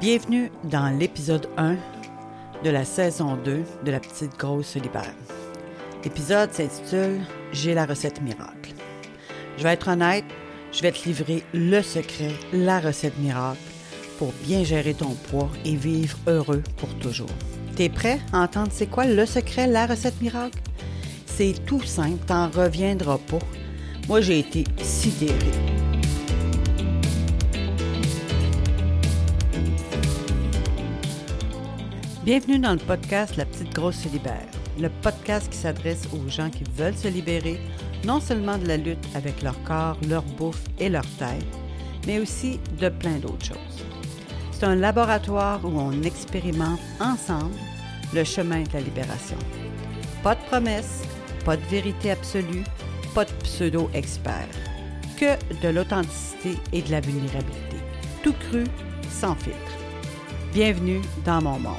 Bienvenue dans l'épisode 1 de la saison 2 de La Petite Grosse Solitaire. L'épisode s'intitule J'ai la recette miracle. Je vais être honnête, je vais te livrer le secret, la recette miracle pour bien gérer ton poids et vivre heureux pour toujours. T'es prêt à entendre c'est quoi le secret, la recette miracle? C'est tout simple, t'en reviendras pas. Moi, j'ai été sidérée. Bienvenue dans le podcast La Petite Grosse se libère, le podcast qui s'adresse aux gens qui veulent se libérer non seulement de la lutte avec leur corps, leur bouffe et leur tête, mais aussi de plein d'autres choses. C'est un laboratoire où on expérimente ensemble le chemin de la libération. Pas de promesses, pas de vérité absolue, pas de pseudo-expert, que de l'authenticité et de la vulnérabilité. Tout cru, sans filtre. Bienvenue dans mon monde.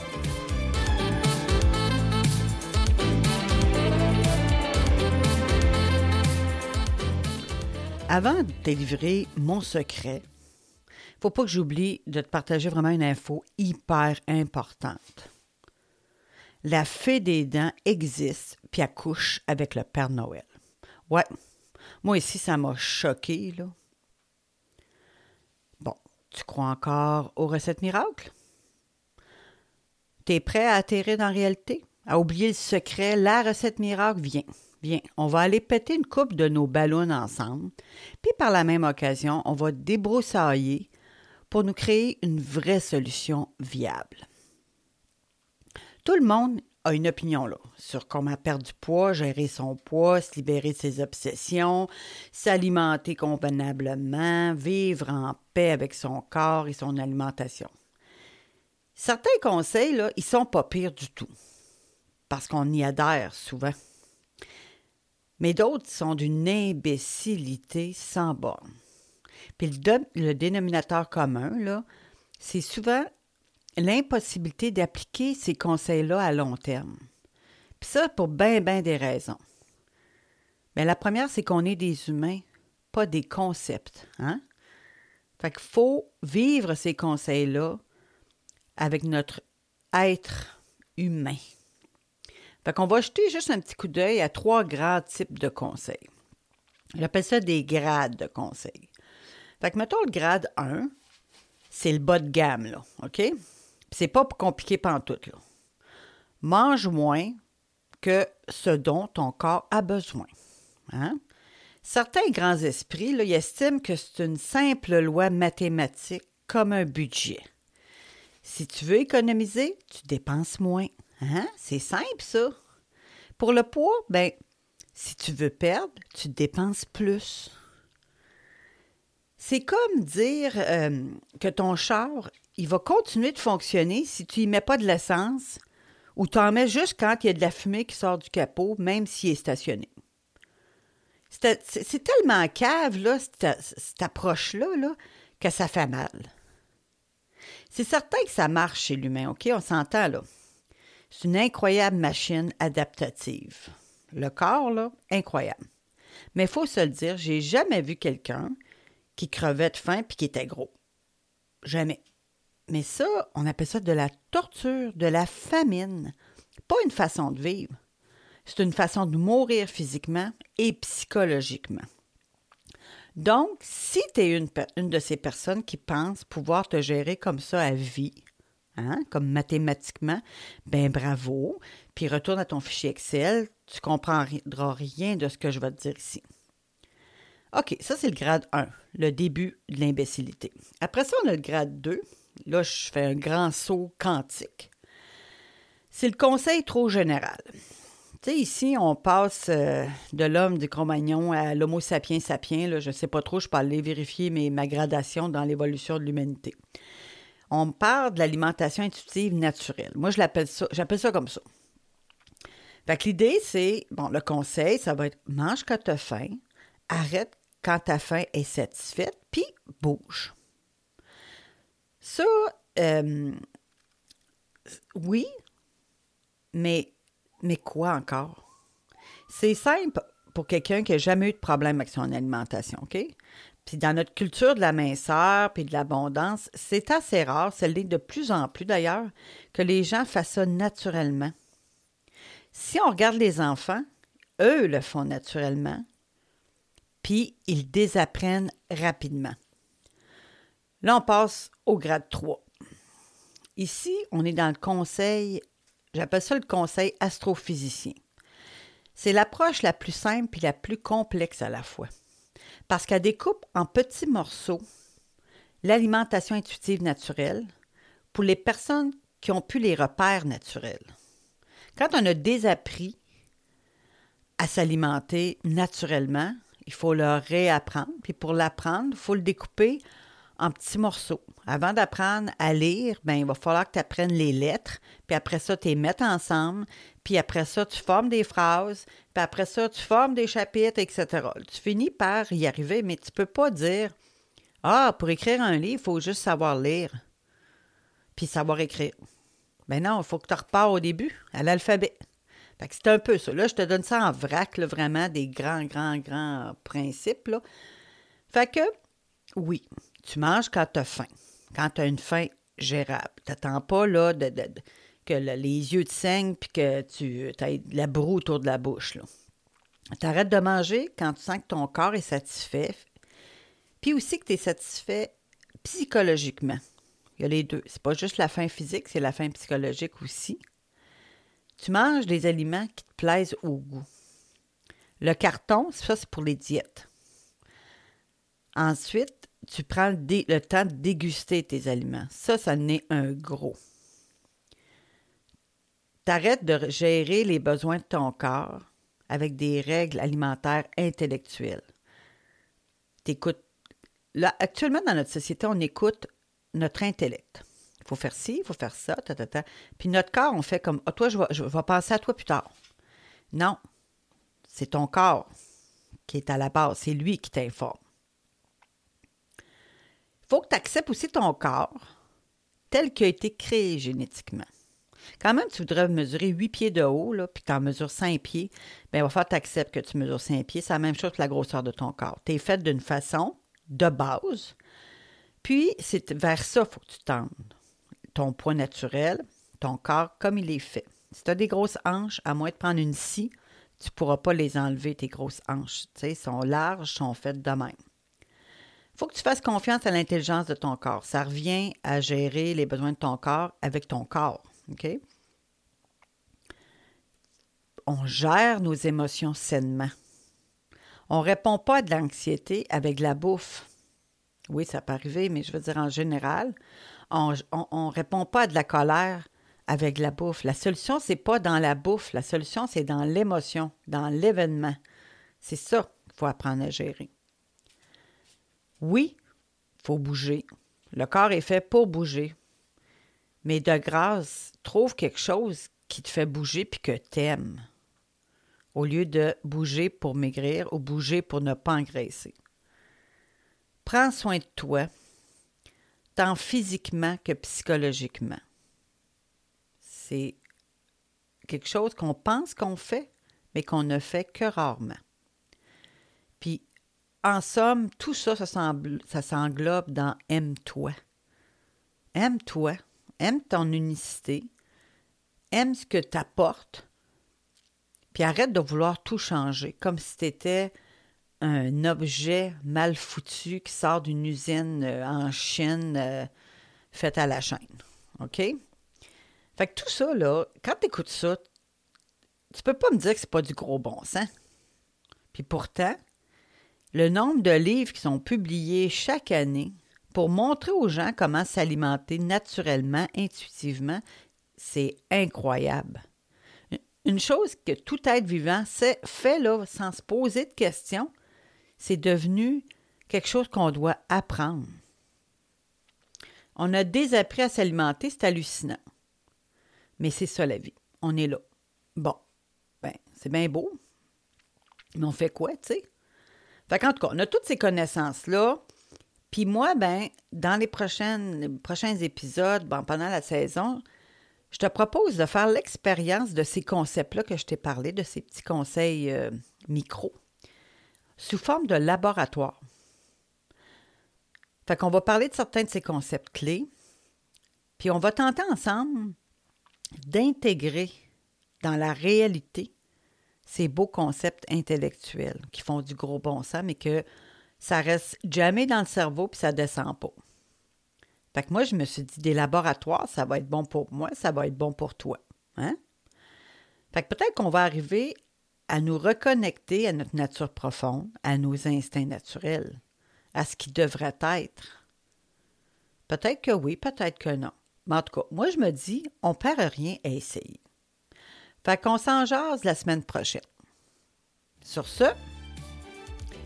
Avant de te livrer mon secret, faut pas que j'oublie de te partager vraiment une info hyper importante. La fée des dents existe puis accouche avec le Père Noël. Ouais, moi ici, ça m'a choqué. Bon, tu crois encore aux recettes miracles? T'es prêt à atterrir dans la réalité? À oublier le secret, la recette miracle vient. Bien, on va aller péter une coupe de nos ballons ensemble, puis par la même occasion, on va débroussailler pour nous créer une vraie solution viable. Tout le monde a une opinion là, sur comment perdre du poids, gérer son poids, se libérer de ses obsessions, s'alimenter convenablement, vivre en paix avec son corps et son alimentation. Certains conseils, là, ils sont pas pires du tout, parce qu'on y adhère souvent mais d'autres sont d'une imbécilité sans borne. Puis le, dénominateur commun, c'est souvent l'impossibilité d'appliquer ces conseils-là à long terme. Puis ça, pour bien, bien des raisons. Mais la première, c'est qu'on est des humains, pas des concepts. Hein? Fait qu'il faut vivre ces conseils-là avec notre être humain. Fait qu'on va jeter juste un petit coup d'œil à trois grands types de conseils. J'appelle ça des grades de conseils. Fait que mettons le grade 1, c'est le bas de gamme, là, OK? c'est pas compliqué pantoute, là. Mange moins que ce dont ton corps a besoin. Hein? Certains grands esprits là, ils estiment que c'est une simple loi mathématique comme un budget. Si tu veux économiser, tu dépenses moins. Hein? C'est simple, ça. Pour le poids, ben, si tu veux perdre, tu dépenses plus. C'est comme dire euh, que ton char, il va continuer de fonctionner si tu y mets pas de l'essence ou tu en mets juste quand il y a de la fumée qui sort du capot, même s'il est stationné. C'est tellement cave, là, cette, approche-là, là, que ça fait mal. C'est certain que ça marche chez l'humain, OK? On s'entend, là. C'est une incroyable machine adaptative. Le corps, là, incroyable. Mais il faut se le dire, j'ai jamais vu quelqu'un qui crevait de faim puis qui était gros. Jamais. Mais ça, on appelle ça de la torture, de la famine. Pas une façon de vivre. C'est une façon de mourir physiquement et psychologiquement. Donc, si tu es une, une, de ces personnes qui pensent pouvoir te gérer comme ça à vie, Hein, comme mathématiquement, ben bravo, puis retourne à ton fichier Excel, tu comprendras rien de ce que je vais te dire ici. OK, ça c'est le grade 1, le début de l'imbécilité. Après ça, on a le grade 2. Là, je fais un grand saut quantique. C'est le conseil trop général. Tu sais, ici, on passe euh, de l'homme du Cro-Magnon à l'homo sapiens sapiens. Là, je ne sais pas trop, je peux aller vérifier mes, ma gradation dans l'évolution de l'humanité on parle de l'alimentation intuitive naturelle. Moi, je l'appelle ça, j'appelle ça comme ça. Fait que l'idée, c'est, bon, le conseil, ça va être mange quand tu as faim, arrête quand ta faim est satisfaite, puis bouge. Ça, euh, oui, mais, mais quoi encore? C'est simple pour quelqu'un qui n'a jamais eu de problème avec son alimentation, OK? Puis dans notre culture de la minceur puis de l'abondance, c'est assez rare, c'est de plus en plus d'ailleurs, que les gens fassent naturellement. Si on regarde les enfants, eux le font naturellement, puis ils désapprennent rapidement. Là, on passe au grade 3. Ici, on est dans le conseil, j'appelle ça le conseil astrophysicien. C'est l'approche la plus simple et la plus complexe à la fois parce qu'elle découpe en petits morceaux l'alimentation intuitive naturelle pour les personnes qui ont pu les repères naturels. Quand on a désappris à s'alimenter naturellement, il faut le réapprendre. Puis pour l'apprendre, il faut le découper en petits morceaux. Avant d'apprendre à lire, ben, il va falloir que tu apprennes les lettres, puis après ça, tu les mettes ensemble, puis après ça, tu formes des phrases, puis après ça, tu formes des chapitres, etc. Tu finis par y arriver, mais tu ne peux pas dire Ah, pour écrire un livre, il faut juste savoir lire, puis savoir écrire. Ben non, il faut que tu repars au début, à l'alphabet. Fait que c'est un peu ça. Là, je te donne ça en vrac, vraiment, des grands, grands, grands principes. Là. Fait que, oui, tu manges quand tu as faim, quand tu as une faim gérable. Tu n'attends pas là, que les yeux te saignent puis que tu aies de la broue autour de la bouche. Tu arrêtes de manger quand tu sens que ton corps est satisfait, puis aussi que tu es satisfait psychologiquement. Il y a les deux. C'est pas juste la faim physique, c'est la faim psychologique aussi. Tu manges des aliments qui te plaisent au goût. Le carton, ça, c'est pour les diètes. Ensuite, tu prends le, temps de déguster tes aliments. Ça, ça n'est un gros. T'arrêtes de gérer les besoins de ton corps avec des règles alimentaires intellectuelles. T'écoutes. Là, actuellement, dans notre société, on écoute notre intellect. Il faut faire ci, il faut faire ça, ta, ta, ta. Puis notre corps, on fait comme, ah, toi, je vais, je vais penser à toi plus tard. Non, c'est ton corps qui est à la base, c'est lui qui t'informe faut que tu acceptes aussi ton corps tel qu'il a été créé génétiquement. Quand même, tu voudrais mesurer 8 pieds de haut, là, puis tu en mesures 5 pieds, bien, il va falloir que tu acceptes que tu mesures 5 pieds. C'est la même chose que la grosseur de ton corps. Tu es fait d'une façon de base, puis c'est vers ça qu'il faut que tu tendes. Ton poids naturel, ton corps comme il est fait. Si tu as des grosses hanches, à moins de prendre une scie, tu ne pourras pas les enlever, tes grosses hanches. Tu sont larges, sont faites de même faut que tu fasses confiance à l'intelligence de ton corps. Ça revient à gérer les besoins de ton corps avec ton corps. On gère nos émotions sainement. On ne répond pas à de l'anxiété avec la bouffe. Oui, ça peut arriver, mais je veux dire en général, on ne répond pas à de la colère avec la bouffe. La solution, c'est pas dans la bouffe. La solution, c'est dans l'émotion, dans l'événement. C'est ça qu'il faut apprendre à gérer. Oui, faut bouger. Le corps est fait pour bouger. Mais de grâce, trouve quelque chose qui te fait bouger puis que t'aimes. Au lieu de bouger pour maigrir ou bouger pour ne pas engraisser. Prends soin de toi, tant physiquement que psychologiquement. C'est quelque chose qu'on pense qu'on fait, mais qu'on ne fait que rarement. Puis en somme, tout ça, ça s'englobe dans aime-toi. Aime-toi, aime ton unicité, aime ce que tu apportes, puis arrête de vouloir tout changer, comme si tu un objet mal foutu qui sort d'une usine euh, en Chine euh, faite à la chaîne. OK? Fait que tout ça, là, quand tu écoutes ça, tu peux pas me dire que c'est pas du gros bon sens. Puis pourtant, le nombre de livres qui sont publiés chaque année pour montrer aux gens comment s'alimenter naturellement, intuitivement, c'est incroyable. Une chose que tout être vivant fait là, sans se poser de questions, c'est devenu quelque chose qu'on doit apprendre. On a désappris à s'alimenter, c'est hallucinant. Mais c'est ça la vie. On est là. Bon, ben, c'est bien beau. Mais on fait quoi, tu sais? Fait qu'en tout cas, on a toutes ces connaissances-là. Puis moi, ben, dans les, prochains épisodes, ben, pendant la saison, je te propose de faire l'expérience de ces concepts-là que je t'ai parlé, de ces petits conseils euh, micro, sous forme de laboratoire. Fait qu'on va parler de certains de ces concepts clés, puis on va tenter ensemble d'intégrer dans la réalité ces beaux concepts intellectuels qui font du gros bon sens, mais que ça reste jamais dans le cerveau puis ça descend pas. Fait que moi, je me suis dit, des laboratoires, ça va être bon pour moi, ça va être bon pour toi. Hein? Fait que peut-être qu'on va arriver à nous reconnecter à notre nature profonde, à nos instincts naturels, à ce qui devrait être. Peut-être que oui, peut-être que non. Mais en tout cas, moi, je me dis, on perd rien à essayer. Fait qu'on s'en jase la semaine prochaine. Sur ce,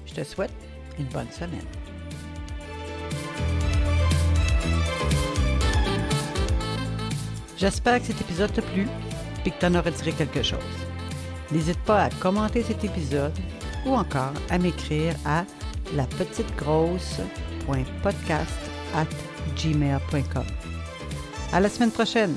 je te souhaite une bonne semaine. J'espère que cet épisode t'a plu et que tu en auras tiré quelque chose. N'hésite pas à commenter cet épisode ou encore à m'écrire à la petite grosse.podcast at gmail.com. À la semaine prochaine!